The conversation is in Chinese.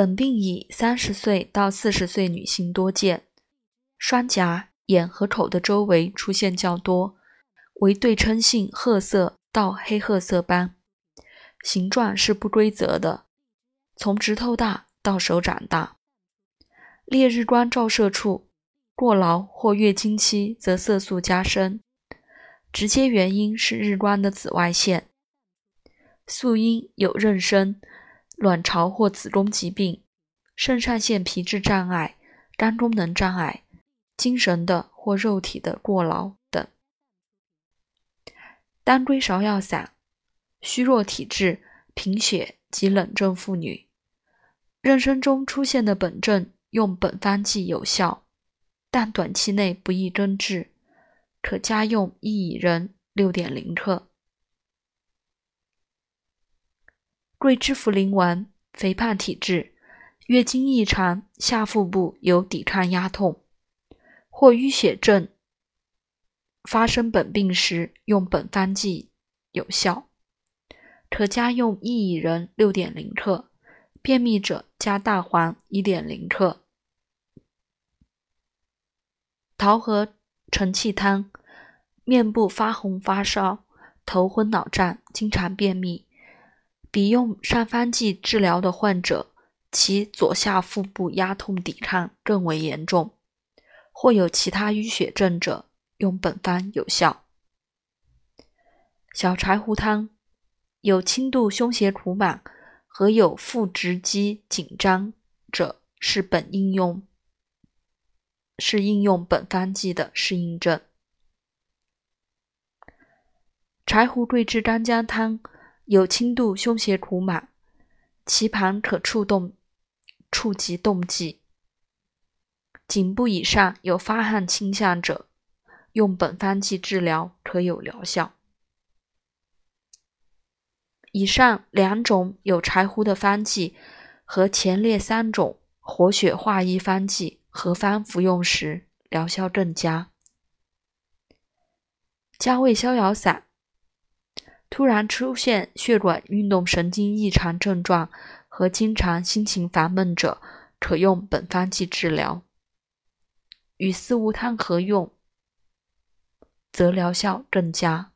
本病以三十岁到四十岁女性多见，双颊、眼和口的周围出现较多，为对称性褐色到黑褐色斑，形状是不规则的，从指头大到手掌大。烈日光照射处过劳或月经期，则色素加深，直接原因是日光的紫外线。素因有妊娠、卵巢或子宫疾病、肾上腺皮质障碍、肝功能障碍、精神的或肉体的过劳等。当归芍药散，虚弱体质、贫血及冷症妇女，妊娠中出现的本症，用本方剂有效，但短期内不易根治，可加用薏苡仁六点零克。桂枝茯苓丸，肥胖体质、月经异常、下腹部有抵抗压痛或淤血症发生本病时，用本方剂有效，可加用薏苡仁六点零克。便秘者加大黄一点零克。桃核承气汤，面部发红发烧、头昏脑胀、经常便秘。比用上方剂治疗的患者，其左下腹部压痛抵抗更为严重，或有其他淤血症者，用本方有效。小柴胡汤，有轻度胸胁苦满和有腹直肌紧张者，是本应用是应用本方剂的适应症。柴胡桂枝干姜汤。有轻度胸胁苦满，其旁可触动、触及动悸，颈部以上有发汗倾向者，用本方剂治疗可有疗效。以上两种有柴胡的方剂和前列三种活血化瘀方剂合方服用时，疗效更佳。加味逍遥散。突然出现血管运动神经异常症状和经常心情烦闷者，可用本方剂治疗。与四物汤合用，则疗效更佳。